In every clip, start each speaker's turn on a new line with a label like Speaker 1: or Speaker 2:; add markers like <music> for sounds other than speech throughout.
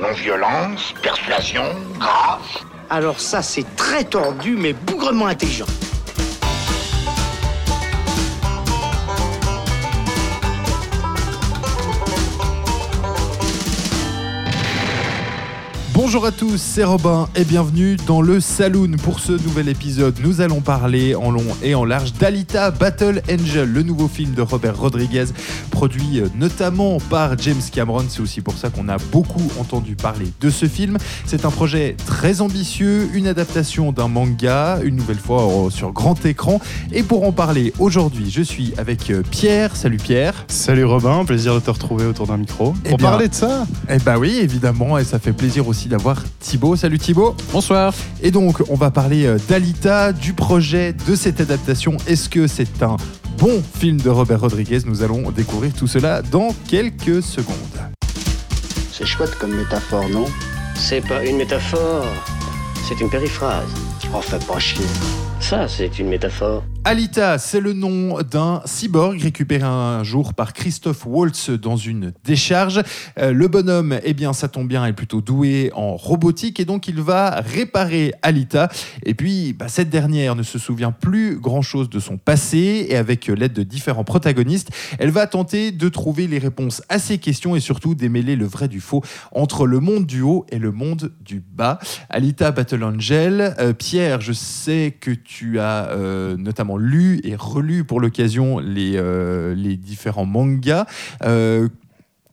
Speaker 1: Non-violence, persuasion, grâce.
Speaker 2: Alors ça, c'est très tordu, mais bougrement intelligent.
Speaker 3: Bonjour à tous, c'est Robin et bienvenue dans le Saloon. Pour ce nouvel épisode, nous allons parler en long et en large d'Alita Battle Angel, le nouveau film de Robert Rodriguez, produit euh, notamment par James Cameron. C'est aussi pour ça qu'on a beaucoup entendu parler de ce film. C'est un projet très ambitieux, une adaptation d'un manga, une nouvelle fois euh, sur grand écran. Et pour en parler aujourd'hui, je suis avec euh, Pierre. Salut Pierre.
Speaker 4: Salut Robin, plaisir de te retrouver autour d'un micro.
Speaker 3: Eh
Speaker 4: Pour
Speaker 3: bien-
Speaker 4: parler de ça
Speaker 3: Eh bah oui, évidemment, et ça fait plaisir aussi d'avoir Thibaut. Salut Thibaut.
Speaker 4: Bonsoir.
Speaker 3: Et donc, on va parler euh, d'Alita, du projet de cette adaptation. Est-ce que c'est un bon film de Robert Rodriguez Nous allons découvrir tout cela dans quelques secondes.
Speaker 5: C'est chouette comme métaphore, non?
Speaker 6: C'est pas une métaphore, c'est une périphrase.
Speaker 5: Oh, fais pas chier.
Speaker 6: Ça, c'est une métaphore.
Speaker 3: Alita, c'est le nom d'un cyborg récupéré un jour par Christophe Waltz dans une décharge. Euh, le bonhomme, eh bien, ça tombe bien, est plutôt doué en robotique et donc il va réparer Alita. Et puis, bah, cette dernière ne se souvient plus grand-chose de son passé et avec l'aide de différents protagonistes, elle va tenter de trouver les réponses à ces questions et surtout démêler le vrai du faux entre le monde du haut et le monde du bas. Alita Battle Angel, euh, Pierre, je sais que tu as euh, notamment lu et relu pour l'occasion les, euh, les différents mangas. Euh,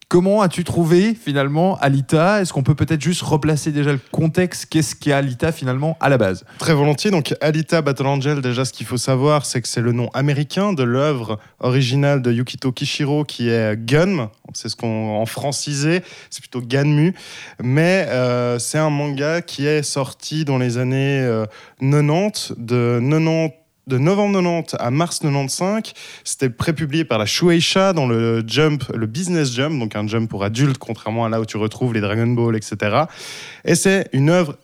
Speaker 3: Comment as-tu trouvé finalement Alita? Est-ce qu'on peut peut-être juste replacer déjà le contexte? Qu'est-ce qu'est Alita finalement à la base?
Speaker 4: Très volontiers. Donc, Alita Battle Angel, déjà, ce qu'il faut savoir, c'est que c'est le nom américain de l'œuvre originale de Yukito Kishiro qui est Gun. C'est ce qu'on en francisé, c'est plutôt Ganmu. Mais euh, c'est un manga qui est sorti dans les années euh, 90, de 90 de novembre 90 à mars 95, c'était prépublié par la Shueisha dans le Jump, le Business Jump, donc un jump pour adultes, contrairement à là où tu retrouves les Dragon Ball, etc. Et c'est une œuvre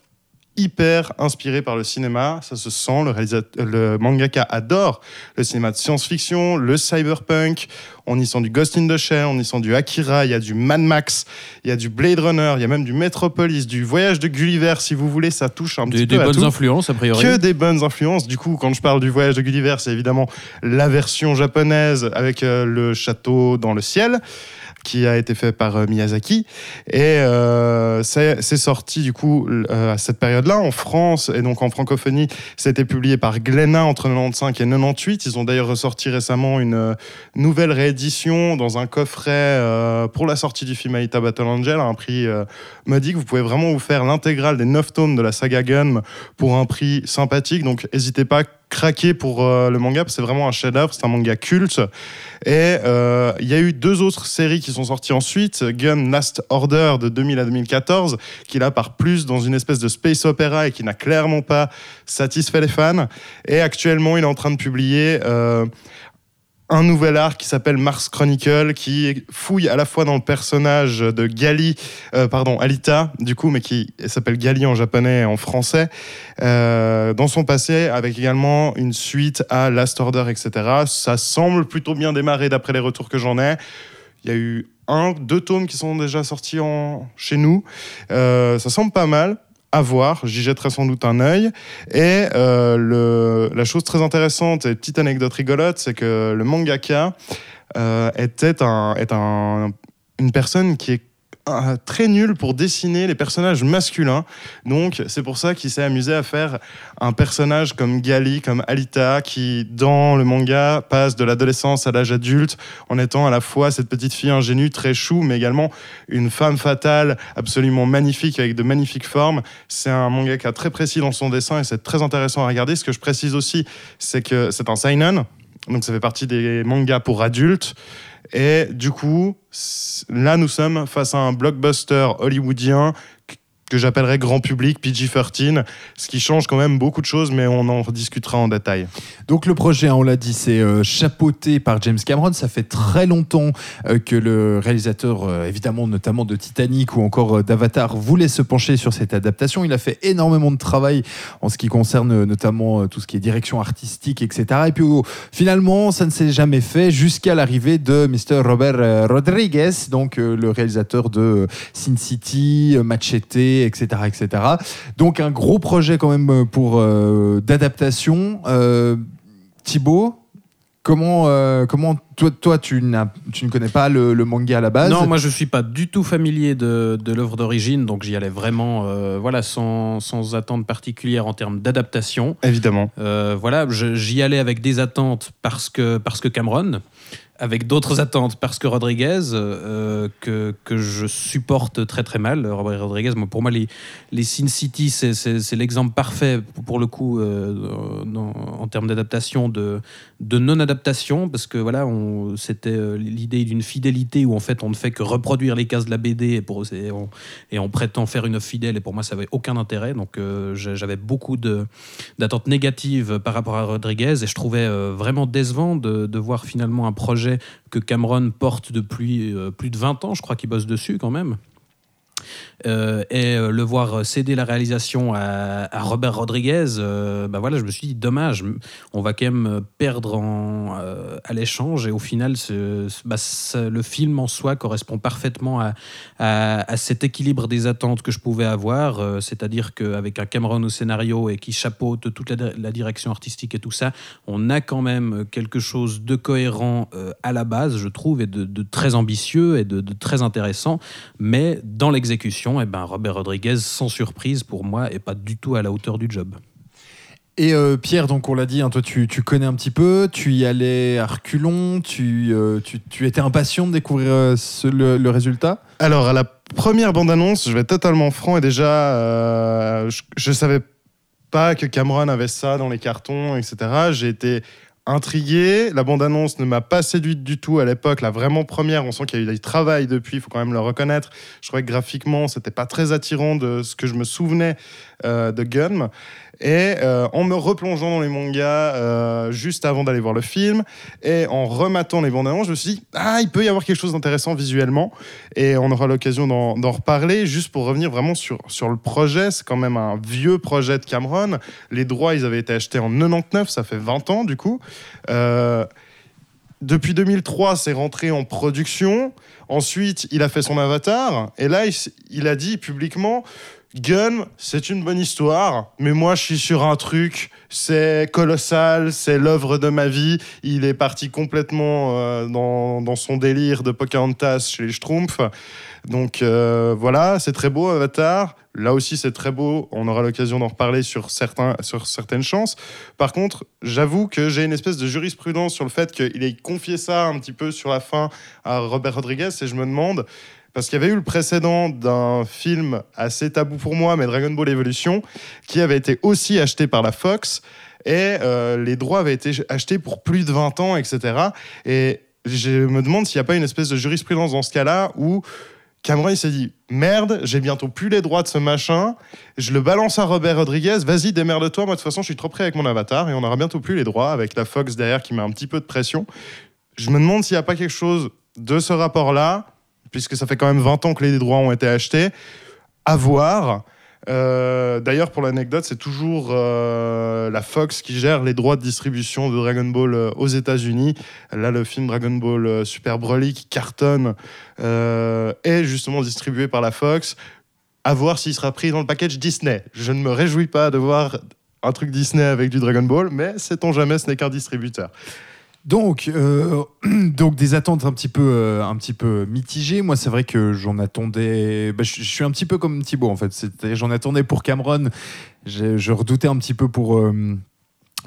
Speaker 4: hyper inspirée par le cinéma, ça se sent, le, le mangaka adore le cinéma de science-fiction, le cyberpunk, on y sent du Ghost in the Shell, on y sent du Akira, il y a du Mad Max, il y a du Blade Runner, il y a même du Metropolis, du Voyage de Gulliver, si vous voulez, ça touche un petit
Speaker 7: Des,
Speaker 4: peu
Speaker 7: des
Speaker 4: à
Speaker 7: bonnes
Speaker 4: tout.
Speaker 7: influences, a priori.
Speaker 4: Que des bonnes influences. Du coup, quand je parle du voyage de Gulliver, c'est évidemment la version japonaise avec euh, le château dans le ciel qui a été fait par euh, Miyazaki. Et euh, c'est sorti du coup euh, à cette période-là en France et donc en francophonie. C'était publié par Glénat entre 95 et 98. Ils ont d'ailleurs ressorti récemment une nouvelle réédition dans un coffret pour la sortie du film Alita Battle Angel à un prix modique. Vous pouvez vraiment vous faire l'intégrale des 9 tomes de la saga Gun pour un prix sympathique. Donc n'hésitez pas à craquer pour euh, le manga, parce que c'est vraiment un chef-d'œuvre, c'est un manga culte. Et euh, il y a eu deux autres séries qui sont sorties ensuite, Gun Last Order de 2000 à 2014, qui là part plus dans une espèce de space opéra et qui n'a clairement pas satisfait les fans. Et actuellement, il est en train de publier euh, un nouvel arc qui s'appelle Mars Chronicle, qui fouille à la fois dans le personnage de Gali, euh, pardon, Alita, du coup, mais qui s'appelle Gali en japonais et en français, euh, dans son passé, avec également une suite à Last Order, etc. Ça semble plutôt bien démarrer d'après les retours que j'en ai. Il y a eu un, deux tomes qui sont déjà sortis en... chez nous. Euh, ça semble pas mal. À voir, j'y jetterai sans doute un œil. Et euh, le, la chose très intéressante et petite anecdote rigolote, c'est que le mangaka euh, était un, est un, une personne qui est très nul pour dessiner les personnages masculins. Donc, c'est pour ça qu'il s'est amusé à faire un personnage comme Gali, comme Alita, qui, dans le manga, passe de l'adolescence à l'âge adulte, en étant à la fois cette petite fille ingénue, très chou, mais également une femme fatale, absolument magnifique, avec de magnifiques formes. C'est un mangaka très précis dans son dessin et c'est très intéressant à regarder. Ce que je précise aussi, c'est que c'est un seinen, donc ça fait partie des mangas pour adultes. Et du coup, là, nous sommes face à un blockbuster hollywoodien que- j'appellerais grand public, PG-13, ce qui change quand même beaucoup de choses, mais on en rediscutera en détail.
Speaker 3: Donc le projet, hein, on l'a dit, c'est euh, chapeauté par James Cameron. Ça fait très longtemps euh, que le réalisateur, euh, évidemment notamment de Titanic ou encore euh, d'Avatar, voulait se pencher sur cette adaptation. Il a fait énormément de travail en ce qui concerne notamment tout ce qui est direction artistique, etc. Et puis finalement, ça ne s'est jamais fait jusqu'à l'arrivée de Mr. Robert Rodriguez, donc le réalisateur de Sin City, euh, Etc., etc. Donc un gros projet quand même euh, pour euh, d'adaptation. Euh, Thibaut, comment, euh, comment toi, toi tu, n'as- tu ne connais pas le, le manga à la base?
Speaker 7: Non, moi je suis pas du tout familier de, de l'œuvre d'origine, donc j'y allais vraiment euh, voilà, sans, sans attente particulière en termes d'adaptation.
Speaker 4: Évidemment.
Speaker 7: Euh, voilà, j'y allais avec des attentes parce que, parce que Cameron, avec d'autres attentes parce que Rodriguez, euh, que, que je supporte très très mal. Robert Rodriguez, pour moi, les, les Sin City, c'est- l'exemple parfait pour, le coup euh, en termes d'adaptation, de, de non-adaptation, parce que voilà, c'était euh, l'idée d'une fidélité où en fait on ne fait que reproduire les cases de la BD et, on, prétend faire une œuvre fidèle, et pour moi ça avait aucun intérêt. Donc euh, j'avais beaucoup d'attentes négatives par rapport à Rodriguez et je trouvais euh, vraiment décevant de, voir finalement un projet que Cameron porte depuis plus de 20 ans, je crois qu'il bosse dessus quand même. Euh, et euh, le voir céder la réalisation à, Robert Rodriguez, euh, bah voilà, je me suis dit dommage, on va quand même perdre euh, à l'échange. Et au final, bah, le film en soi correspond parfaitement à, cet équilibre des attentes que je pouvais avoir, c'est-à-dire qu'avec un Cameron au scénario et qui chapeaute toute la, direction artistique et tout ça, on a quand même quelque chose de cohérent à la base, je trouve, et de, très ambitieux et de, de très intéressant, mais dans l'exécution, eh ben, Robert Rodriguez, sans surprise pour moi, est pas du tout à la hauteur du job.
Speaker 3: Et euh, Pierre, donc on l'a dit, hein, toi tu, tu connais un petit peu, tu y allais à reculons, tu, euh, tu, tu étais impatient de découvrir euh, ce- le, le résultat?
Speaker 4: Alors, à la première bande-annonce, je vais être totalement franc, et déjà, euh, je, je savais pas que Cameron avait ça dans les cartons, etc. J'ai été intrigué. La bande-annonce ne m'a pas séduite du tout à l'époque. La vraiment première, on sent qu'il y a eu du travail depuis, il faut quand même le reconnaître. Je trouvais que graphiquement, c'était pas très attirant de ce que je me souvenais euh, de Gun. Et euh, en me replongeant dans les mangas euh, juste avant d'aller voir le film et en rematant les bandes annonces, je me suis dit, ah, il peut y avoir quelque chose d'intéressant visuellement. Et on aura l'occasion d'en reparler. Juste pour revenir vraiment sur, sur le projet, c'est quand même un vieux projet de Cameron. Les droits, ils avaient été achetés en 99, ça fait 20 ans du coup. Euh, depuis 2003, c'est rentré en production. Ensuite, il a fait son avatar. Et là, il, a dit publiquement Gun, c'est une bonne histoire, mais moi, je suis sur un truc. C'est colossal, c'est l'œuvre de ma vie. Il est parti complètement euh, dans, dans son délire de Pocahontas chez les Schtroumpfs. Donc euh, voilà, c'est très beau Avatar. Là aussi, c'est très beau. On aura l'occasion d'en reparler sur, certains, sur certaines chances. Par contre, j'avoue que j'ai une espèce de jurisprudence sur le fait qu'il ait confié ça un petit peu sur la fin à Robert Rodriguez et je me demande, parce qu'il y avait eu le précédent d'un film assez tabou pour moi, mais Dragon Ball Evolution, qui avait été aussi acheté par la Fox et euh, les droits avaient été achetés pour plus de 20 ans, etc. Et je me demande s'il n'y a pas une espèce de jurisprudence dans ce cas-là où Cameron il s'est dit merde, j'ai bientôt plus les droits de ce machin, je le balance à Robert Rodriguez, vas-y démerde-toi, moi de toute façon je suis trop prêt avec mon avatar et on aura bientôt plus les droits avec la Fox derrière qui met un petit peu de pression. Je me demande s'il n'y a pas quelque chose de ce rapport-là, puisque ça fait quand même 20 ans que les droits ont été achetés, à voir. Euh, D'ailleurs, pour l'anecdote, c'est toujours euh, la Fox qui gère les droits de distribution de Dragon Ball euh, aux États-Unis. Là, le film Dragon Ball Super Broly qui cartonne est justement distribué par la Fox. À voir s'il sera pris dans le package Disney. Je ne me réjouis pas de voir un truc Disney avec du Dragon Ball, mais sait-on jamais, ce n'est qu'un distributeur.
Speaker 3: Donc, euh, <clears throat> donc des attentes un petit peu, euh, un petit peu mitigées. Moi, c'est vrai que j'en attendais. bah, je, suis un petit peu comme Thibaut en fait. J'en attendais pour Cameron. Je, redoutais un petit peu pour euh,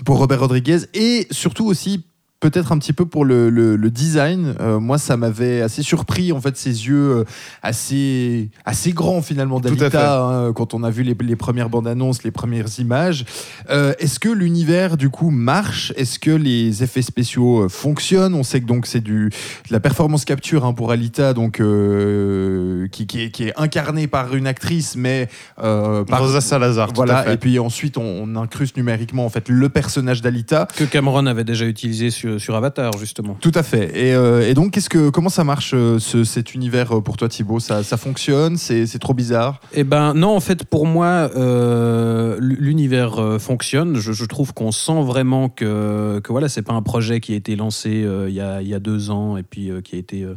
Speaker 3: pour Robert Rodriguez et surtout aussi peut-être un petit peu pour le, le- le design. Euh, moi, ça m'avait assez surpris, en fait, ses yeux euh, assez, assez grands, finalement, d'Alita, hein, quand on a vu les, les premières bandes annonces, les premières images. Euh, Est-ce que l'univers, du coup, marche? Est-ce que les effets spéciaux euh, fonctionnent? On sait que donc c'est du de la performance capture hein, pour Alita, donc euh, qui, qui est, qui est incarnée par une actrice, mais euh, par
Speaker 4: Rosa Salazar, tout
Speaker 3: Voilà,
Speaker 4: à fait.
Speaker 3: et puis ensuite on, on incruste numériquement en fait le personnage d'Alita.
Speaker 7: Que Cameron avait déjà utilisé sur, sur Avatar, justement.
Speaker 3: Tout à fait. Et, euh, et donc, qu'est-ce que, comment ça marche euh, ce- cet univers euh, pour toi, Thibaut? Ça, ça fonctionne? C'est trop bizarre?
Speaker 7: Eh ben non, en fait, pour moi, euh, l'univers euh, fonctionne. Je, je trouve qu'on sent vraiment que, que voilà, c'est pas un projet qui a été lancé euh, il y, a, il y a deux ans et puis euh, qui a été euh,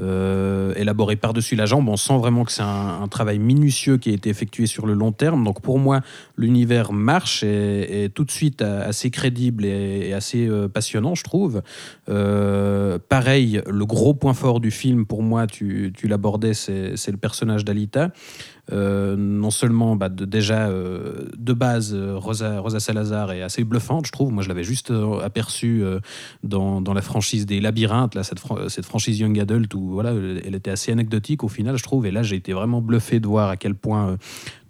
Speaker 7: euh, élaboré par-dessus la jambe. On sent vraiment que c'est un, un travail minutieux qui a été effectué sur le long terme. Donc pour moi, l'univers marche et tout de suite assez crédible et, et assez euh, passionnant, je trouve. Euh, pareil, le gros point fort du film, pour moi, tu, tu l'abordais, c'est le personnage d'Alita. Euh, non seulement bah, de- déjà euh, de base Rosa, Rosa Salazar est assez bluffante je trouve. Moi je l'avais juste aperçue euh, dans, dans la franchise des labyrinthes là cette, cette franchise young adult où voilà elle était assez anecdotique au final je trouve. Et là j'ai été vraiment bluffé de voir à quel point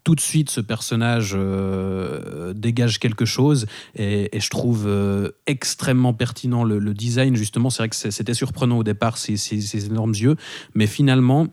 Speaker 7: tout de suite ce personnage euh, dégage quelque chose et, je trouve euh, extrêmement pertinent le, design. Justement c'est vrai que c'était surprenant au départ ces- ces énormes yeux. Mais finalement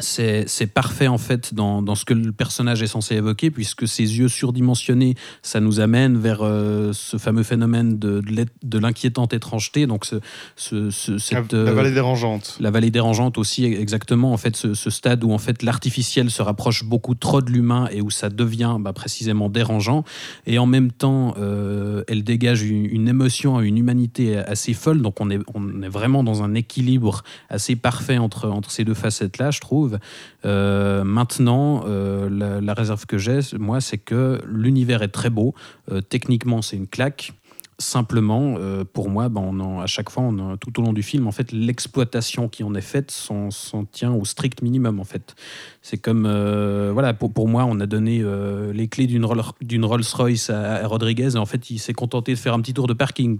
Speaker 7: c'est parfait en fait dans, dans ce que le personnage est censé évoquer, puisque ses yeux surdimensionnés, ça nous amène vers euh, ce fameux phénomène de, de l'inquiétante étrangeté. Donc, ce, ce- ce-
Speaker 4: La,
Speaker 7: cette,
Speaker 4: la
Speaker 7: euh,
Speaker 4: vallée dérangeante.
Speaker 7: la vallée dérangeante aussi, exactement. En fait, ce, ce stade où en fait l'artificiel se rapproche beaucoup trop de l'humain et où ça devient bah, précisément dérangeant. Et en même temps, euh, elle dégage une, une émotion, une humanité assez folle. Donc on est, on est vraiment dans un équilibre assez parfait entre, entre ces deux facettes-là, je trouve. Euh, maintenant, euh, la, réserve que j'ai, moi, c'est que l'univers est très beau. Euh, techniquement, c'est une claque. Simplement, euh, pour moi, ben, on à chaque fois, on tout au long du film, en fait, l'exploitation qui en est faite s'en tient au strict minimum. En fait, c'est comme, euh, voilà, pour, pour moi, on a donné euh, les clés d'une Roll- d'une Rolls-Royce à, Rodriguez, et en fait, il s'est contenté de faire un petit tour de parking.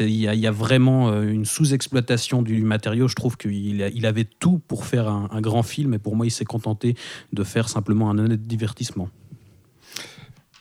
Speaker 7: Il y, a- vraiment une sous-exploitation du matériau. Je trouve qu'il il avait tout pour faire un, un grand film, et pour moi, il s'est contenté de faire simplement un honnête divertissement.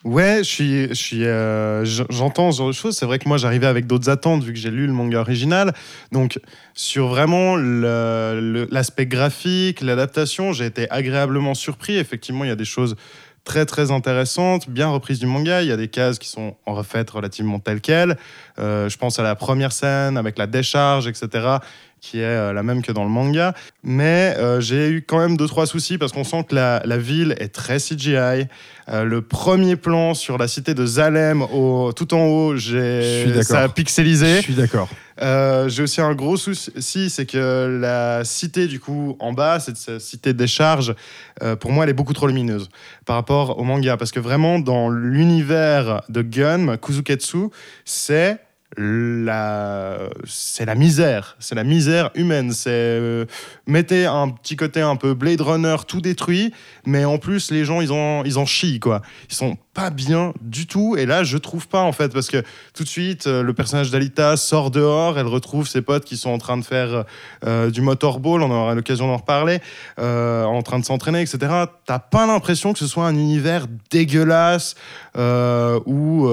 Speaker 4: Ouais, je suis, euh, j'entends ce genre de choses. C'est vrai que moi, j'arrivais avec d'autres attentes vu que j'ai lu le manga original. Donc, sur vraiment l'aspect graphique, l'adaptation, j'ai été agréablement surpris. Effectivement, il y a des choses très très intéressantes, bien reprises du manga. Il y a des cases qui sont en refaites relativement telles quelles. Euh, je pense à la première scène avec la décharge, etc., qui est euh, la même que dans le manga. Mais euh, j'ai eu quand même deux trois soucis parce qu'on sent que la, la ville est très CGI. Euh, le premier plan sur la cité de Zalem, au, tout en haut, j'ai ça a pixelisé.
Speaker 3: Je suis d'accord.
Speaker 4: Euh, j'ai aussi un gros souci, c'est que la cité du coup en bas, cette cette cité des charges, euh, pour moi, elle est beaucoup trop lumineuse par rapport au manga, parce que vraiment dans l'univers de Gun, Kuzuketsu, c'est la c'est la misère, c'est la misère humaine. C'est euh, mettez un petit côté un peu Blade Runner tout détruit, mais en plus les gens ils en ils en chient quoi. Ils sont pas bien du tout. Et là, je trouve pas en fait, parce que tout de suite, euh, le personnage d'Alita sort dehors, elle retrouve ses potes qui sont en train de faire euh, du motorball, on aura l'occasion d'en reparler, euh, en train de s'entraîner, etc. T'as pas l'impression que ce soit un univers dégueulasse où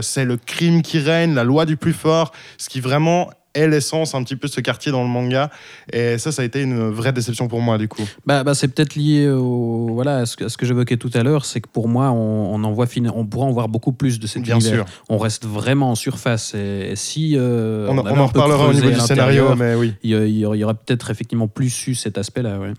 Speaker 4: c'est le crime qui règne, la loi du plus fort, ce qui vraiment est l'essence un petit peu de ce quartier dans le manga. Et ça, ça a été une vraie déception pour moi du coup.
Speaker 7: Bah, bah, c'est peut-être lié au, voilà, à ce que, j'évoquais tout à l'heure, c'est que pour moi, on, on en voit on pourra en voir beaucoup plus de cet
Speaker 4: Bien
Speaker 7: univers.
Speaker 4: sûr.
Speaker 7: On reste vraiment en surface. Et, et si euh,
Speaker 4: On, en reparlera au niveau du scénario, mais oui.
Speaker 7: il y, a- il y aurait il y aurait peut-être effectivement plus eu cet aspect-là. Ouais.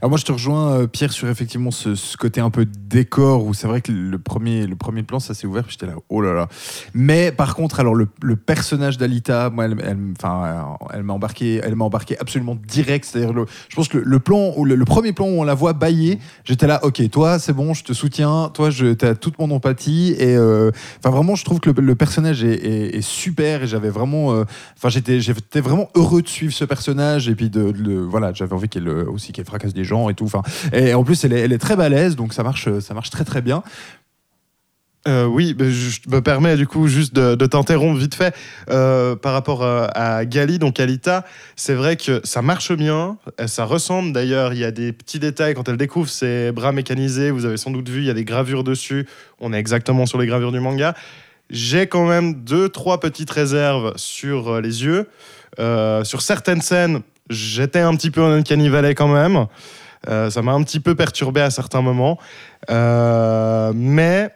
Speaker 3: Alors moi, je te rejoins, euh, Pierre, sur effectivement ce, ce côté un peu décor où c'est vrai que le premier, le premier plan, ça s'est ouvert, j'étais là, oh là là. Mais par contre, alors le, le personnage d'Alita, moi, elle, elle, m'a embarqué, elle m'a embarqué absolument direct. C'est-à-dire, je pense que le, plan, le, le premier plan où on la voit bailler, j'étais là, ok, toi, c'est bon, je te soutiens, toi, je, t'as toute mon empathie et, euh, vraiment, je trouve que le, personnage est, super et j'avais vraiment, euh, enfin, j'étais, j'étais vraiment heureux de suivre ce personnage et puis de, de le- voilà, j'avais envie qu'elle aussi qu'elle fracasse des gens et tout. Enfin, et en plus, elle est, elle est très balèze, donc ça marche, ça marche très très bien.
Speaker 4: Euh, oui, je me permets du coup juste de, de t'interrompre vite fait Euh, par rapport à, à Gali, donc Alita. C'est vrai que ça marche bien, euh, ça ressemble d'ailleurs. Il y a des petits détails quand elle découvre ses bras mécanisés. Vous avez sans doute vu, il y a des gravures dessus. On est exactement sur les gravures du manga. J'ai quand même deux, trois petites réserves sur euh, les yeux. Euh, sur certaines scènes, j'étais un petit peu en Uncanny Valley quand même. Euh, ça m'a un petit peu perturbé à certains moments. Euh, mais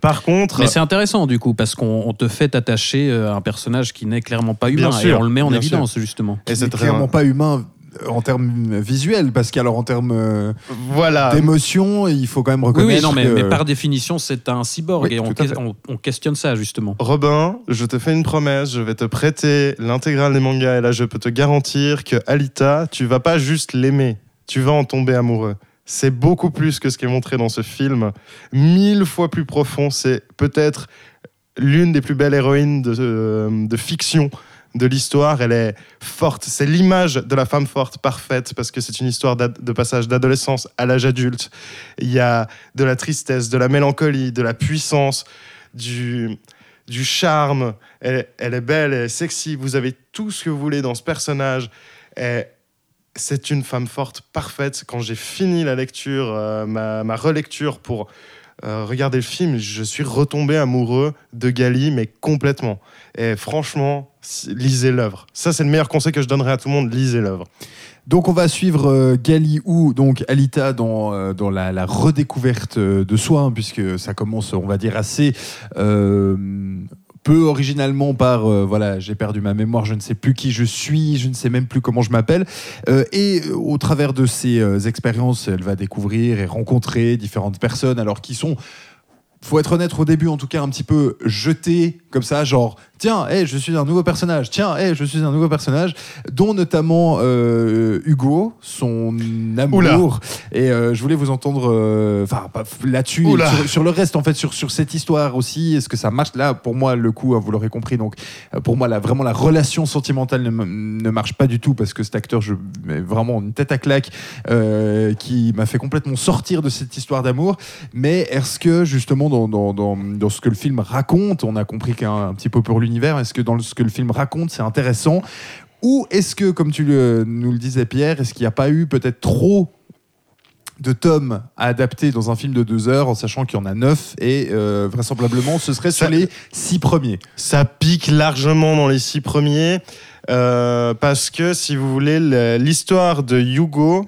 Speaker 4: par contre,
Speaker 7: Mais c'est intéressant du coup parce qu'on on te fait attacher euh, à un personnage qui n'est clairement pas humain
Speaker 4: Bien
Speaker 7: et
Speaker 4: sûr,
Speaker 7: on le met en évidence justement.
Speaker 4: et c'est
Speaker 3: clairement pas humain euh, en termes visuels, parce qu'alors en termes euh,
Speaker 4: voilà.
Speaker 3: d'émotion, il faut quand même reconnaître.
Speaker 7: oui, non, mais,
Speaker 3: que-
Speaker 7: mais par définition, c'est un cyborg
Speaker 3: Oui,
Speaker 7: et on, questionne ça justement.
Speaker 4: Robin, je te fais une promesse, je vais te prêter l'intégrale des mangas et là je peux te garantir que Alita, tu vas pas juste l'aimer, tu vas en tomber amoureux. C'est beaucoup plus que ce qui est montré dans ce film, mille fois plus profond. C'est peut-être l'une des plus belles héroïnes de, euh, de fiction de l'histoire. Elle est forte. C'est l'image de la femme forte parfaite parce que c'est une histoire de passage d'adolescence à l'âge adulte. Il y a de la tristesse, de la mélancolie, de la puissance, du, charme. Elle, est- elle est belle, elle est sexy. Vous avez tout ce que vous voulez dans ce personnage. Et c'est une femme forte parfaite. Quand j'ai fini la lecture, euh, ma, relecture pour euh, regarder le film, je suis retombé amoureux de Gali, mais complètement. Et franchement, lisez l'œuvre. Ça, c'est le meilleur conseil que je donnerais à tout le monde. Lisez l'œuvre.
Speaker 3: Donc on va suivre euh, Gali ou donc Alita dans, euh, dans la, redécouverte euh, de soi, hein, puisque ça commence, on va dire, assez euh, peu originalement par voilà, j'ai perdu ma mémoire, je ne sais plus qui je suis, je ne sais même plus comment je m'appelle. Et au travers de ces expériences, elle va découvrir et rencontrer différentes personnes, alors qui sont faut être honnête au début en tout cas un petit peu jeté comme ça genre tiens hey, je suis un nouveau personnage tiens hey, je suis un nouveau personnage dont notamment euh, Hugo son amour.
Speaker 4: Oula.
Speaker 3: et euh, je voulais vous entendre euh, enfin pas- là-dessus sur, sur le reste en fait sur, sur cette histoire aussi est-ce que ça marche? Là pour moi le coup hein, vous l'aurez compris donc euh, pour moi là vraiment la relation sentimentale ne, ne marche pas du tout parce que cet acteur je mets vraiment une tête à claque qui m'a fait complètement sortir de cette histoire d'amour. Mais est-ce que justement dans, dans, dans, dans ce que le film raconte, on a compris qu'un un petit peu pour l'univers, est-ce que dans ce que le film raconte c'est intéressant? Ou est-ce que, comme tu le- nous le disais Pierre, est-ce qu'il n'y a pas eu peut-être trop de tomes à adapter dans un film de deux heures en sachant qu'il y en a neuf et euh, vraisemblablement ce serait sur
Speaker 4: Ça-
Speaker 3: les six premiers?
Speaker 4: Ça pique largement dans les six premiers euh, parce que, si vous voulez, le- l'histoire de Hugo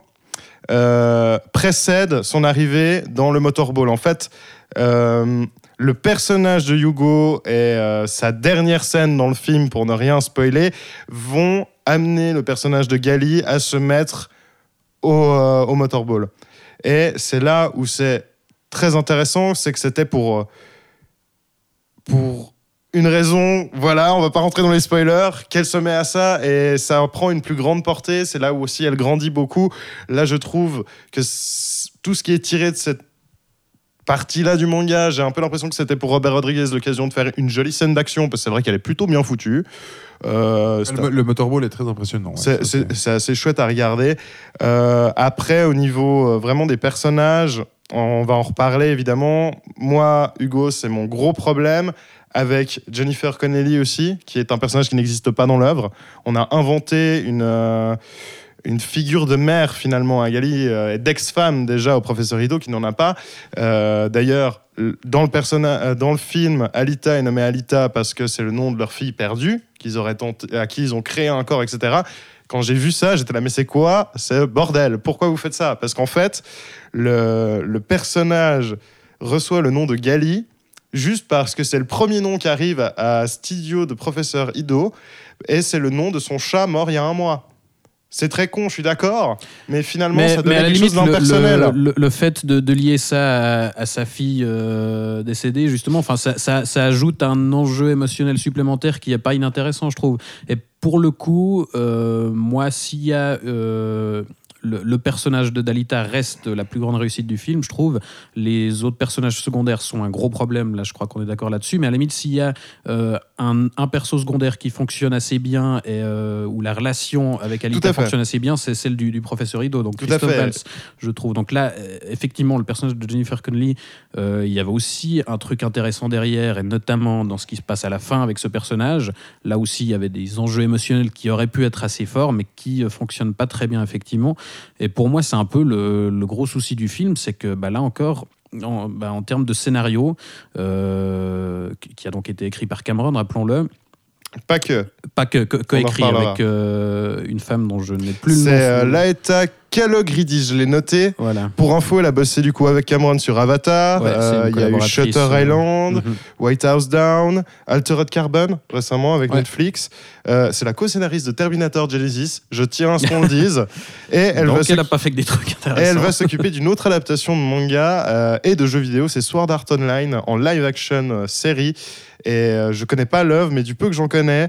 Speaker 4: euh, précède son arrivée dans le motorball. En fait, euh, le personnage de Hugo et euh, sa dernière scène dans le film, pour ne rien spoiler, vont amener le personnage de Gali à se mettre au, euh, au motorball. Et c'est là où c'est très intéressant, c'est que c'était pour, pour une raison, voilà, on va pas rentrer dans les spoilers, qu'elle se met à ça et ça prend une plus grande portée. C'est là où aussi elle grandit beaucoup. Là, je trouve que tout ce qui est tiré de cette partie-là du manga, j'ai un peu l'impression que c'était pour Robert Rodriguez l'occasion de faire une jolie scène d'action, parce que c'est vrai qu'elle est plutôt bien foutue. Euh,
Speaker 3: le, le motorball est très impressionnant
Speaker 4: c'est- assez chouette à regarder. Euh, après, au niveau euh, vraiment des personnages, on va en reparler évidemment. Moi, Hugo, c'est mon gros problème avec Jennifer Connelly aussi, qui est un personnage qui n'existe pas dans l'œuvre. On a inventé une, une figure de mère finalement à Gali, euh, et d'ex-femme déjà au professeur Ido, qui n'en a pas. Euh, D'ailleurs, euh, dans le film, Alita est nommée Alita parce que c'est le nom de leur fille perdue, qu'ils auraient à qui ils ont créé un corps, etc. Quand j'ai vu ça, j'étais là, mais c'est quoi C'est bordel? Pourquoi vous faites ça? Parce qu'en fait, le, le personnage reçoit le nom de Gali juste parce que c'est le premier nom qui arrive à, à Studio de professeur Ido et c'est le nom de son chat mort il y a un mois. C'est très con, je suis d'accord, mais finalement,
Speaker 7: Mais,
Speaker 4: ça
Speaker 7: la
Speaker 4: quelque
Speaker 7: limite,
Speaker 4: chose
Speaker 7: le,
Speaker 4: d'impersonnel.
Speaker 7: le- le- le fait de, de lier ça à, à sa fille euh, décédée, justement, enfin, ça, ça- ça ajoute un enjeu émotionnel supplémentaire qui n'est pas inintéressant, je trouve. Et pour le coup, euh, moi, s'il y a euh, le, le personnage de Dalita reste la plus grande réussite du film, je trouve. Les autres personnages secondaires sont un gros problème, là je crois qu'on est d'accord là-dessus, mais à la limite s'il y a euh, un, un perso secondaire qui fonctionne assez bien et euh, où la relation avec Alita fonctionne assez bien, c'est celle du, du professeur Ido, donc
Speaker 4: Tout
Speaker 7: Christophe. Waltz, je trouve. Donc là, euh, effectivement, le personnage de Jennifer Connelly, euh, il y avait aussi un truc intéressant derrière, et notamment dans ce qui se passe à la fin avec ce personnage. Là aussi, il y avait des enjeux émotionnels qui auraient pu être assez forts, mais qui ne fonctionnent pas très bien, effectivement. Et pour moi, c'est un peu le, le gros souci du film, c'est que bah, là encore, en, bah, en termes de scénario, euh, qui a donc été écrit par Cameron, rappelons-le,
Speaker 4: Pas que.
Speaker 7: pas que, que, que
Speaker 4: On en
Speaker 7: écrit
Speaker 4: reparlera.
Speaker 7: avec euh, une femme dont je n'ai plus le nom.
Speaker 4: C'est euh, Kalogridis, je l'ai noté.
Speaker 7: Voilà.
Speaker 4: Pour info, elle a bossé du coup avec Cameron sur Avatar.
Speaker 7: Ouais,
Speaker 4: Euh, Il y a eu Shutter
Speaker 7: euh,
Speaker 4: Island,
Speaker 7: Mhm.
Speaker 4: White House Down, Altered Carbon récemment avec
Speaker 7: Ouais.
Speaker 4: Netflix. Euh, c'est la co-scénariste de Terminator Genesis. Je tiens à ce qu'on le dise. <laughs> Et elle
Speaker 7: Donc
Speaker 4: va
Speaker 7: elle n'a pas fait que des trucs <laughs>
Speaker 4: et
Speaker 7: intéressants.
Speaker 4: elle va s'occuper d'une autre adaptation de manga euh, et de jeux vidéo, c'est Sword Art Online en live action série. Et je connais pas l'œuvre, mais du peu que j'en connais,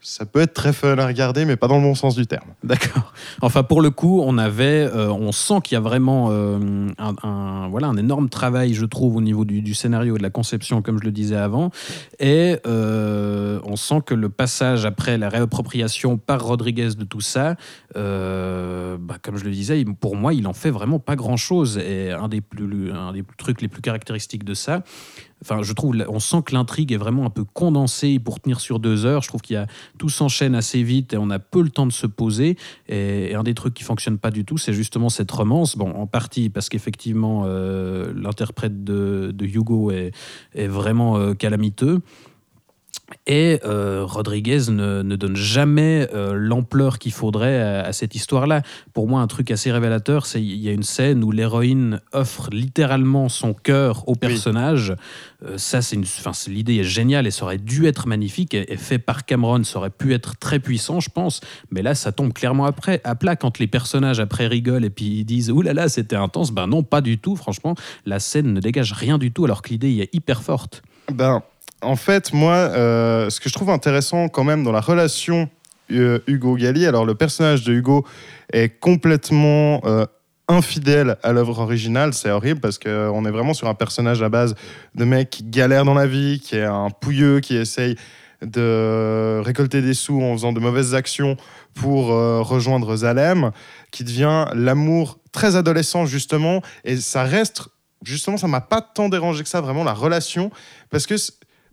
Speaker 4: ça peut être très fun à regarder, mais pas dans le bon sens du terme.
Speaker 7: D'accord. Enfin, pour le coup, on avait, euh, on sent qu'il y a vraiment euh, un, voilà, un énorme travail, je trouve, au niveau du, scénario et de la conception, comme je le disais avant. Et euh, on sent que le passage après la réappropriation par Rodriguez de tout ça, bah, comme je le disais, pour moi, il en fait vraiment pas grand-chose. Et un des, plus, un des trucs les plus caractéristiques de ça, Enfin, je trouve, on sent que l'intrigue est vraiment un peu condensée pour tenir sur deux heures. Je trouve qu'il y a tout s'enchaîne assez vite et on a peu le temps de se poser. Et, un des trucs qui fonctionne pas du tout, c'est justement cette romance. Bon, en partie parce qu'effectivement, euh, l'interprète de, Hugo est, est vraiment euh, calamiteux. Et euh, Rodriguez ne, ne donne jamais euh, l'ampleur qu'il faudrait à, à cette histoire-là. Pour moi, un truc assez révélateur, c'est il y a une scène où l'héroïne offre littéralement son cœur au personnage. Euh, ça, c'est une, c'est- l'idée est géniale et ça aurait dû être magnifique et, et fait par Cameron, ça aurait pu être très puissant, je pense. Mais là, ça tombe clairement après, à plat quand les personnages après rigolent et puis ils disent ouh là là, c'était intense. Ben non, pas du tout. Franchement, la scène ne dégage rien du tout alors que l'idée est hyper forte.
Speaker 4: Ben, en fait, moi, euh, ce que je trouve intéressant quand même dans la relation euh, Hugo-Gali, alors le personnage de Hugo est complètement euh, infidèle à l'œuvre originale, c'est horrible parce qu'on est vraiment sur un personnage à base de mec qui galère dans la vie, qui est un pouilleux, qui essaye de récolter des sous en faisant de mauvaises actions pour rejoindre Zalem, qui devient l'amour très adolescent justement, et ça reste, justement, ça m'a pas tant dérangé que ça, vraiment, la relation, parce que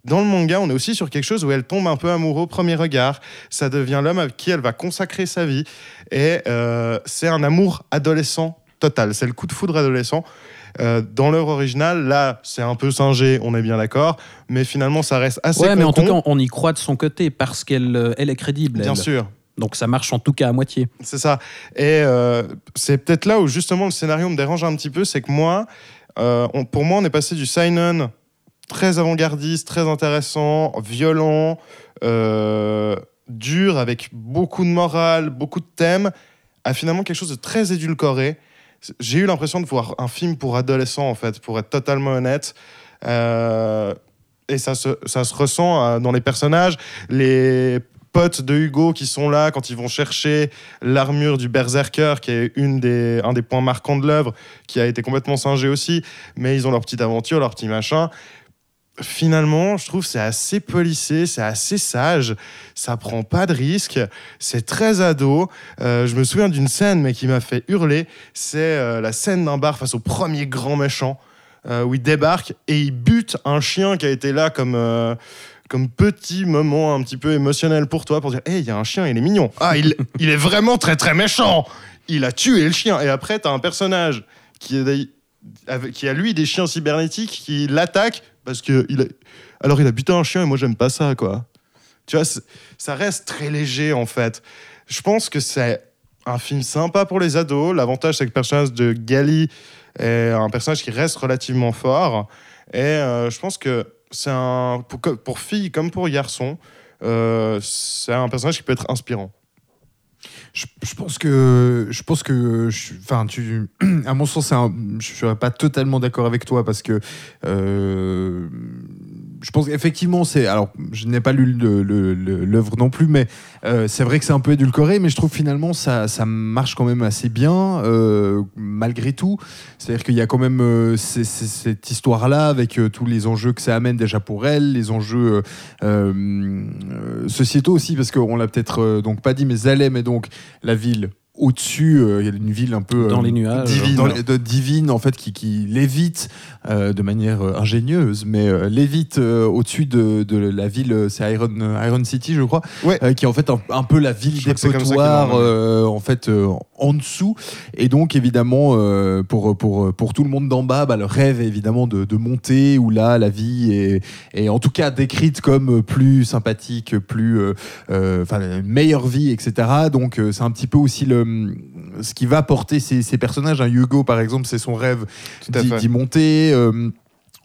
Speaker 4: dans le manga, on est aussi sur quelque chose où elle tombe un peu amoureuse au premier regard. Ça devient l'homme avec qui elle va consacrer sa vie. Et euh, c'est un amour adolescent total. C'est le coup de foudre adolescent. Euh, dans l'œuvre originale, là, c'est un peu singé, on est bien d'accord. Mais finalement, ça reste assez
Speaker 7: Ouais, mais en tout cas, on y croit de son côté parce qu'elle euh, elle est crédible.
Speaker 4: Bien
Speaker 7: elle.
Speaker 4: sûr.
Speaker 7: Donc ça marche en tout cas à moitié.
Speaker 4: C'est ça. Et euh, c'est peut-être là où justement le scénario me dérange un petit peu, c'est que moi, euh, on- pour moi, on est passé du Sign-On très avant-gardiste, très intéressant, violent, euh, dur, avec beaucoup de morale, beaucoup de thèmes, à finalement quelque chose de très édulcoré. J'ai eu l'impression de voir un film pour adolescents, en fait, pour être totalement honnête. Euh, et ça se, ça se ressent euh, dans les personnages. Les potes de Hugo qui sont là quand ils vont chercher l'armure du Berserker, qui est une des, un des points marquants de l'œuvre, qui a été complètement singé aussi. Mais ils ont leur petite aventure, leur petit machin. Finalement, je trouve c'est assez polissé, c'est assez sage, ça prend pas de risques, c'est très ado. Euh, je me souviens d'une scène mais qui m'a fait hurler, c'est euh, la scène d'un bar face au premier grand méchant, euh, où il débarque et il bute un chien qui a été là comme, comme petit moment un petit peu émotionnel pour toi, pour dire Hey, il y a un chien, il est mignon. Ah, il, il est vraiment très très méchant Il a tué le chien. Et après, tu as un personnage qui, est, qui a lui des chiens cybernétiques qui l'attaquent parce que alors il a buté un chien et moi j'aime pas ça, quoi. Tu vois, ça reste très léger en fait. Je pense que c'est un film sympa pour les ados. L'avantage, c'est que le personnage de Gali est un personnage qui reste relativement fort. Et euh, je pense que c'est un. Pour filles comme pour garçons, euh, c'est un personnage qui peut être inspirant.
Speaker 3: Je, je pense que, je pense que, enfin, tu, <clears throat> à mon sens, un- je serais pas totalement d'accord avec toi parce que euh, je pense qu'effectivement, c'est. Alors, je n'ai pas lu l'œuvre non plus, mais euh, c'est vrai que c'est un peu édulcoré, mais je trouve finalement ça, ça marche quand même assez bien, euh, malgré tout. C'est-à-dire qu'il y a quand même euh, cette histoire-là avec tous les enjeux que ça amène déjà pour elle, les enjeux sociétaux aussi, parce qu'on l'a peut-être donc pas dit, mais Zalem est donc la ville au-dessus, euh, il y a une ville un peu
Speaker 7: Dans
Speaker 3: euh,
Speaker 7: les nuages.
Speaker 3: divine, dans les- de divine en fait qui, qui lévite euh, de manière euh, ingénieuse, mais euh, lévite euh, au-dessus de, de la ville, euh, c'est Iron, euh, Iron City, je crois,
Speaker 4: Ouais.
Speaker 3: euh, qui est en fait un, un peu la ville
Speaker 4: Je
Speaker 3: des potoirs, euh, en fait euh, en dessous. Et donc évidemment euh, pour, pour, pour tout le monde d'en bas, bah, le rêve est évidemment de, de monter où là la vie est, est en tout cas décrite comme plus sympathique, plus euh, euh, enfin une meilleure vie, etc. Donc euh, c'est un petit peu aussi le ce qui va porter ces, ces personnages. Un Hugo par exemple, c'est son rêve d'y monter. euh,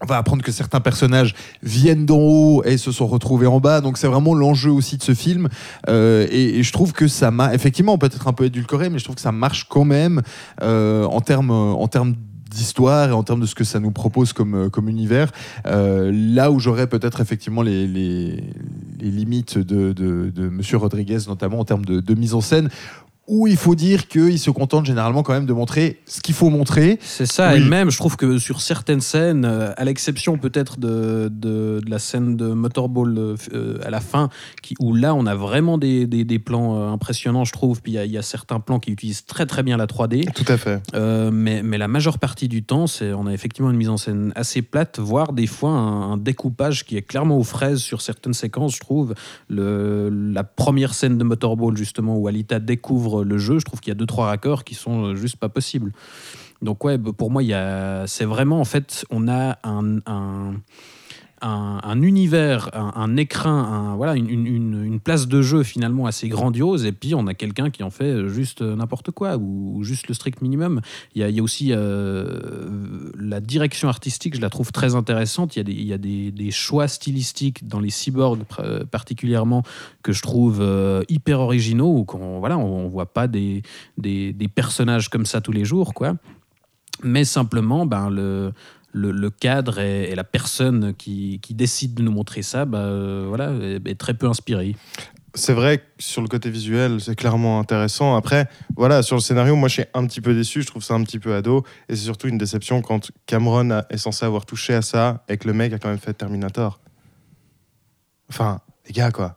Speaker 3: on va apprendre que certains personnages viennent d'en haut et se sont retrouvés en bas. Donc c'est vraiment l'enjeu aussi de ce film. Euh, et, et je trouve que ça m'a effectivement peut-être un peu édulcoré, mais je trouve que ça marche quand même euh, en termes en termes d'histoire et en termes de ce que ça nous propose comme, euh, comme univers. Euh, là où j'aurais peut-être effectivement les, les, les limites de, de, de Monsieur Rodriguez, notamment en termes de, de mise en scène, où il faut dire qu'il se contente généralement quand même de montrer ce qu'il faut montrer.
Speaker 7: C'est ça,
Speaker 3: Oui.
Speaker 7: et même je trouve que sur certaines scènes, euh, à l'exception peut-être de, de, de la scène de Motorball euh, euh, à la fin, qui, où là on a vraiment des, des, des plans impressionnants, je trouve, puis il y a- il y, a certains plans qui utilisent très très bien la 3D,
Speaker 4: Tout à fait.
Speaker 7: Euh, mais, mais la majeure partie du temps, c'est, on a effectivement une mise en scène assez plate, voire des fois un, un découpage qui est clairement aux fraises sur certaines séquences, je trouve. Le, la première scène de Motorball, justement, où Alita découvre le jeu, je trouve qu'il y a deux, trois raccords qui sont euh, juste pas possibles. Donc ouais, pour moi, il y a, c'est vraiment, en fait, on a un un, un univers, un, écrin, voilà, une, place de jeu finalement assez grandiose, et puis on a quelqu'un qui en fait juste n'importe quoi, ou, juste le strict minimum. Il y a, aussi euh, la direction artistique, je la trouve très intéressante. Il y a des, choix stylistiques dans les cyborgs particulièrement que je trouve euh, hyper originaux, où voilà, on, ne voit pas des, des, des personnages comme ça tous les jours, quoi. Mais simplement, ben, le, le, cadre et, la personne qui, décide de nous montrer ça, ben, euh, voilà, est, très peu inspiré.
Speaker 4: C'est vrai sur le côté visuel, c'est clairement intéressant. Après, voilà, sur le scénario, moi, je suis un petit peu déçu. Je trouve ça un petit peu ado. Et c'est surtout une déception quand Cameron est censé avoir touché à ça et que le mec a quand même fait Terminator. Enfin, les gars, quoi.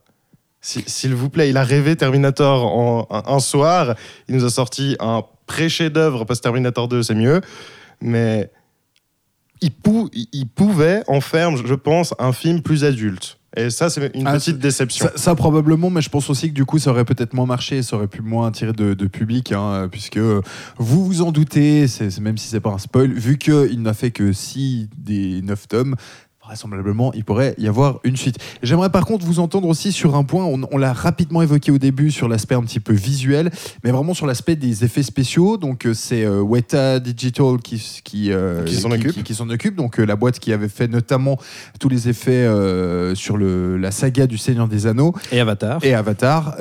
Speaker 4: Si- S'il vous plaît, il a rêvé Terminator un, un soir. Il nous a sorti un pré-chef-d'œuvre parce que Terminator 2, c'est mieux. Mais il, pou- il- il pouvait en faire, je pense, un film plus adulte. Et ça, c'est une
Speaker 3: Ah,
Speaker 4: petite déception.
Speaker 3: Ça, ça, probablement, mais je pense aussi que du coup ça aurait peut-être moins marché, ça aurait pu moins attirer de, de public, hein, puisque vous vous en doutez, c'est- même si c'est pas un spoil, vu qu'il n'a fait que 6 des 9 tomes. Vraisemblablement, il pourrait y avoir une suite. J'aimerais par contre vous entendre aussi sur un point, on, on l'a rapidement évoqué au début sur l'aspect un petit peu visuel, mais vraiment sur l'aspect des effets spéciaux. Donc euh, c'est euh, Weta Digital qui, qui, euh,
Speaker 4: Qui s'en occupe.
Speaker 3: qui- qui s'en occupe. Donc euh, la boîte qui avait fait notamment tous les effets euh, sur le, la saga du Seigneur des Anneaux
Speaker 7: Et Avatar.
Speaker 3: et Avatar.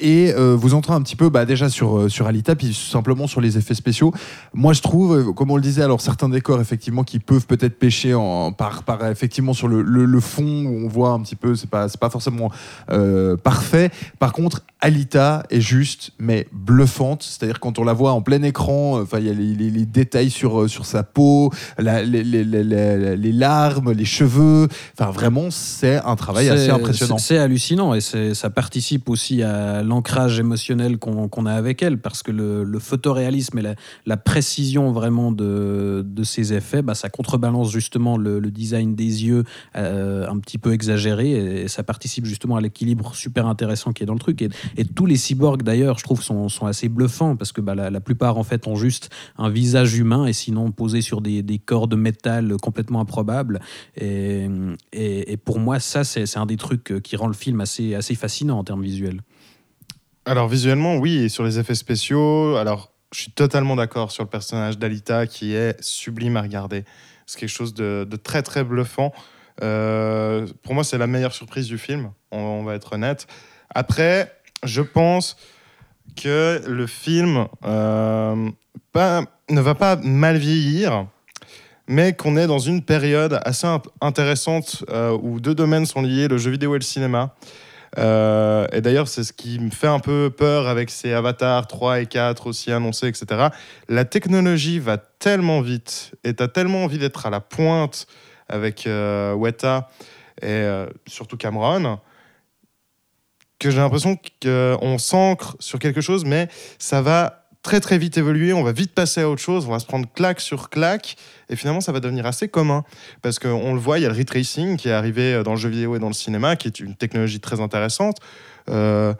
Speaker 3: Et euh, vous entrez un petit peu bah, déjà sur, euh, sur Alita, puis simplement sur les effets spéciaux. Moi, je trouve, euh, comme on le disait, alors certains décors, effectivement, qui peuvent peut-être pêcher en, par, par, effectivement, sur le, le, le fond, où on voit un petit peu, c'est pas, c'est pas forcément euh, parfait. Par contre, Alita est juste, mais bluffante. C'est-à-dire, quand on la voit en plein écran, enfin, il y a les, les- les détails sur, sur sa peau, la- les, larmes, les cheveux. Enfin, vraiment, c'est un travail assez impressionnant.
Speaker 7: C'est c'est hallucinant et c'est- ça participe aussi à l'ancrage émotionnel qu'on a avec elle parce que le, le photoréalisme et la, précision vraiment de, de ses effets, bah, ça contrebalance justement le, design des yeux euh, un petit peu exagéré et ça participe justement à l'équilibre super intéressant qui est dans le truc. Et, tous les cyborgs d'ailleurs, je trouve, sont, assez bluffants parce que bah, la, plupart en fait ont juste un visage humain et sinon posé sur des, des corps de métal complètement improbables. Et, pour moi, ça, c'est un des trucs qui rend le film assez fascinant en termes visuels.
Speaker 4: Alors visuellement, oui, et sur les effets spéciaux, alors je suis totalement d'accord sur le personnage d'Alita qui est sublime à regarder. C'est quelque chose de, très très bluffant. Euh, pour moi, c'est la meilleure surprise du film, on, va être honnête. Après, je pense que le film euh, ne va pas mal vieillir, mais qu'on est dans une période assez int- intéressante euh, où deux domaines sont liés, le jeu vidéo et le cinéma. Euh, et d'ailleurs, c'est ce qui me fait un peu peur avec ces avatars 3 et 4 aussi annoncés, etc. La technologie va tellement vite et tu as tellement envie d'être à la pointe avec euh, Weta et euh, surtout Cameron que j'ai l'impression qu'on s'ancre sur quelque chose, mais ça va très très vite évoluer, on va vite passer à autre chose, on va se prendre claque sur claque, et finalement ça va devenir assez commun. Parce qu'on le voit, il y a le ray tracing qui est arrivé euh, dans le jeu vidéo et dans le cinéma, qui est une technologie très intéressante. Euh,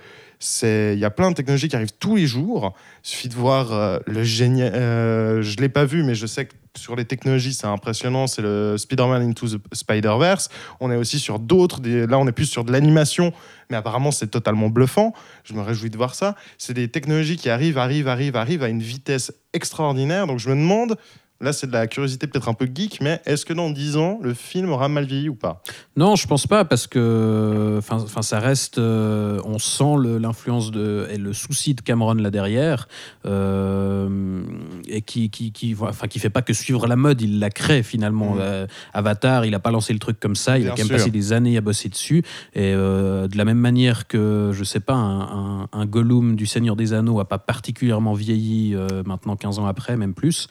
Speaker 4: il y a plein de technologies qui arrivent tous les jours. Il suffit de voir euh, le génial. euh, je l'ai pas vu, mais je sais que sur les technologies, c'est impressionnant. C'est le Spider-Man Into the Spider-Verse. On est aussi sur d'autres. Là, on est plus sur de l'animation, mais apparemment, c'est totalement bluffant. Je me réjouis de voir ça. C'est des technologies qui arrivent, arrivent, arrivent, arrivent à une vitesse extraordinaire. Donc, je me demande. Là, c'est de la curiosité peut-être un peu geek, mais est-ce que dans 10 ans, le film aura mal vieilli ou pas?
Speaker 7: Non, je pense pas parce que, enfin, ça reste. euh, on sent l'influence de et le souci de Cameron là derrière, euh, et qui, qui, qui, enfin, qui fait pas que suivre la mode, il la crée finalement.
Speaker 4: Mhm.
Speaker 7: Euh, Avatar, il a pas lancé le truc comme ça, il
Speaker 4: Bien
Speaker 7: a quand même passé des années à bosser dessus. Et de la même manière que, je sais pas, un, un, un Gollum du Seigneur des Anneaux a pas particulièrement vieilli maintenant 15 ans après, même plus.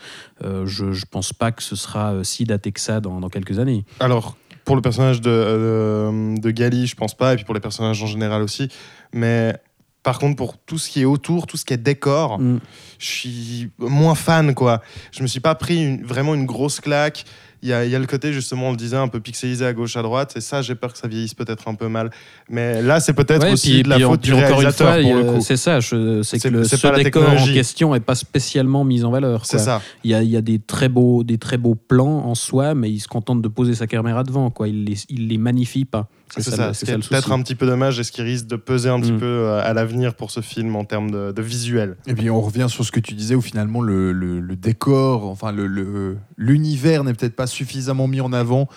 Speaker 7: Je, je pense pas que ce sera si daté que ça dans, dans quelques années.
Speaker 4: Alors, pour le personnage de, euh, de Gali, je pense pas, et puis pour les personnages en général aussi. Mais par contre, pour tout ce qui est autour, tout ce qui est décor,
Speaker 7: Mm.
Speaker 4: je suis moins fan, quoi. Je me suis pas pris une- vraiment une grosse claque. Il y a, il y a le côté, justement, on le disait, un peu pixelisé à gauche, à droite, et ça, j'ai peur que ça vieillisse peut-être un peu mal. Mais là, c'est peut-être
Speaker 7: Ouais,
Speaker 4: aussi
Speaker 7: puis-
Speaker 4: de la
Speaker 7: puis
Speaker 4: faute
Speaker 7: puis
Speaker 4: du réalisateur,
Speaker 7: fois,
Speaker 4: pour
Speaker 7: il y
Speaker 4: le
Speaker 7: a-
Speaker 4: coup.
Speaker 7: C'est ça, c'est que le, ce décor en question est pas spécialement mis en valeur.
Speaker 4: C'est ça.
Speaker 7: Il y a, il y a des, très beaux, des très beaux plans en soi, mais il se contente de poser sa caméra devant. Quoi. Il, les, il les magnifie pas.
Speaker 4: C'est
Speaker 7: ça,
Speaker 4: peut-être un petit peu dommage et ce qui risque de peser un petit
Speaker 7: Mm.
Speaker 4: peu euh, à l'avenir pour ce film en termes de, de visuel.
Speaker 3: Et puis on revient sur ce que tu disais où finalement le, le- le décor, enfin le- le- l'univers n'est peut-être pas suffisamment mis en avant.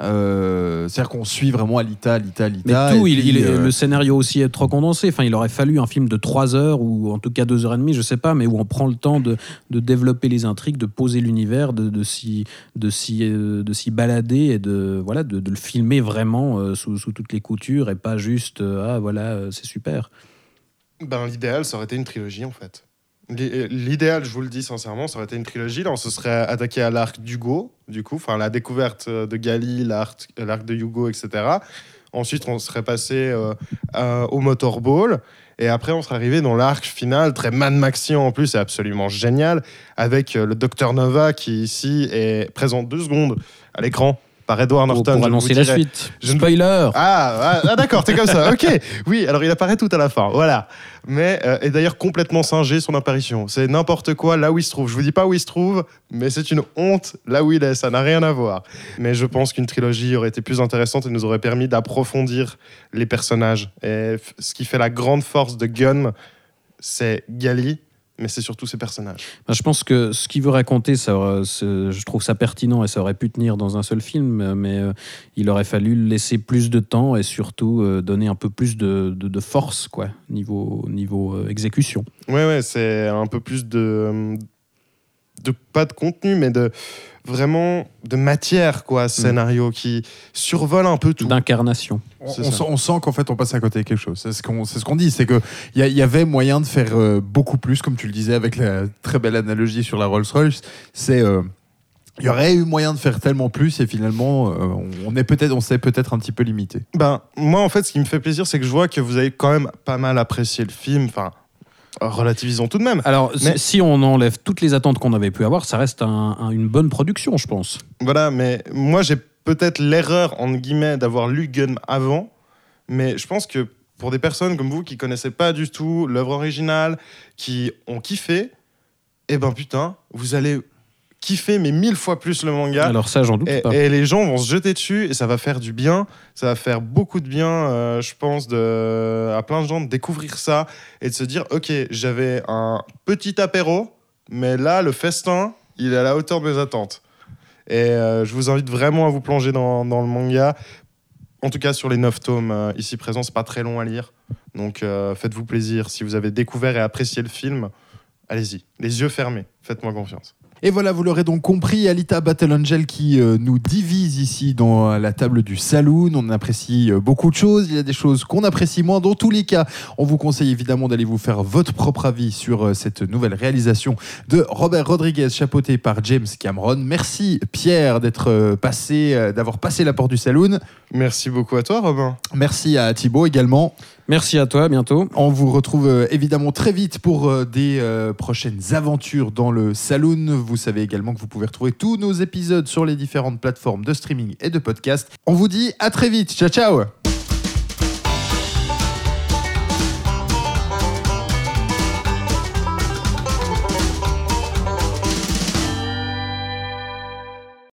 Speaker 3: Euh, C'est-à-dire qu'on suit vraiment Alita, Alita,
Speaker 7: Mais
Speaker 3: Alita.
Speaker 7: tout,
Speaker 3: et
Speaker 7: il,
Speaker 3: puis,
Speaker 7: il
Speaker 3: euh,
Speaker 7: le scénario aussi est trop condensé. Enfin, il aurait fallu un film de 3 heures ou en tout cas 2 heures et demie, je sais pas, mais où on prend le temps de, de développer les intrigues, de poser l'univers, de, de s'y de s'y euh, de s'y balader et de voilà de, de le filmer vraiment sous, sous toutes les coutures et pas juste ah voilà c'est super.
Speaker 4: Ben, l'idéal, ça aurait été une trilogie, en fait. L'i- L'idéal, je vous le dis sincèrement, ça aurait été une trilogie. Là, on se serait attaqué à l'arc d'Hugo, du coup, enfin, la découverte euh, de Gali, l'arc l'arc de Hugo, etc. Ensuite, on serait passé euh, au Motorball. Et après, on serait arrivé dans l'arc final, très Mad Maxian en plus, c'est absolument génial, avec euh, le Docteur Nova qui, ici, est présent deux secondes à l'écran par Edward Norton.
Speaker 7: pour annoncer la suite.
Speaker 4: Je ne-
Speaker 7: Spoiler.
Speaker 4: Ah, ah, ah, d'accord, t'es comme ça, ok. Oui, alors il apparaît tout à la fin, voilà. Mais euh, est d'ailleurs complètement singé son apparition. C'est n'importe quoi là où il se trouve. Je vous dis pas où il se trouve, mais c'est une honte là où il est, ça n'a rien à voir. Mais je pense qu'une trilogie aurait été plus intéressante et nous aurait permis d'approfondir les personnages. Et ce qui fait la grande force de Gunn, c'est Gali, mais c'est surtout ses personnages.
Speaker 7: Ben, je pense que ce qu'il veut raconter, ça, je trouve ça pertinent et ça aurait pu tenir dans un seul film, mais euh, il aurait fallu laisser plus de temps et surtout euh, donner un peu plus de, de- de force, quoi, niveau, niveau euh, exécution.
Speaker 4: Ouais, ouais, c'est un peu plus de, de. Pas de contenu, mais de. Vraiment de matière, quoi,
Speaker 3: Mm.
Speaker 4: ce scénario qui survole un peu tout.
Speaker 7: D'incarnation.
Speaker 3: On, sent, on sent qu'en fait on passe à côté de quelque chose. C'est ce qu'on c'est ce qu'on dit, c'est que il y, y avait moyen de faire euh, beaucoup plus, comme tu le disais avec la très belle analogie sur la Rolls Royce. C'est euh, il y aurait eu moyen de faire tellement plus et finalement euh, on- on est peut-être on s'est peut-être un petit peu limité.
Speaker 4: Ben, moi, en fait, ce qui me fait plaisir, c'est que je vois que vous avez quand même pas mal apprécié le film. Enfin, relativisons tout de même.
Speaker 7: Alors,
Speaker 4: Mais-
Speaker 7: si- on enlève toutes les attentes qu'on avait pu avoir, ça reste un- un- une bonne production, je pense.
Speaker 4: Voilà, mais moi, j'ai peut-être l'erreur, entre guillemets, d'avoir lu Gun avant. Mais je pense que pour des personnes comme vous qui connaissaient pas du tout l'œuvre originale, qui ont kiffé, eh ben putain, vous allez kiffer, mais mille fois plus le manga.
Speaker 7: Alors ça, j'en doute
Speaker 4: Et,
Speaker 7: pas.
Speaker 4: et les gens vont se jeter dessus et ça va faire du bien. Ça va faire beaucoup de bien, euh, je pense, de, à plein de gens de découvrir ça et de se dire Ok, j'avais un petit apéro, mais là, le festin, il est à la hauteur de mes attentes. Et euh, je vous invite vraiment à vous plonger dans, dans le manga. En tout cas, sur les 9 tomes euh, ici présents, c'est pas très long à lire. Donc faites-vous plaisir. Si vous avez découvert et apprécié le film, allez-y. Les yeux fermés. Faites-moi confiance.
Speaker 3: Et voilà, vous l'aurez donc compris, Alita Battle Angel qui euh, nous divise ici dans la table du saloon. On apprécie euh, beaucoup de choses. Il y a des choses qu'on apprécie moins. Dans tous les cas, on vous conseille évidemment d'aller vous faire votre propre avis sur euh, cette nouvelle réalisation de Robert Rodriguez, chapeauté par James Cameron. Merci Pierre d'être euh, passé, euh, d'avoir passé la porte du saloon.
Speaker 4: Merci beaucoup à toi, Robin.
Speaker 3: Merci à Thibaut également.
Speaker 7: Merci à toi, bientôt.
Speaker 3: On vous retrouve euh, évidemment très vite pour euh, des euh, prochaines aventures dans le saloon. Vous savez également que vous pouvez retrouver tous nos épisodes sur les différentes plateformes de streaming et de podcast. On vous dit à très vite. Ciao ciao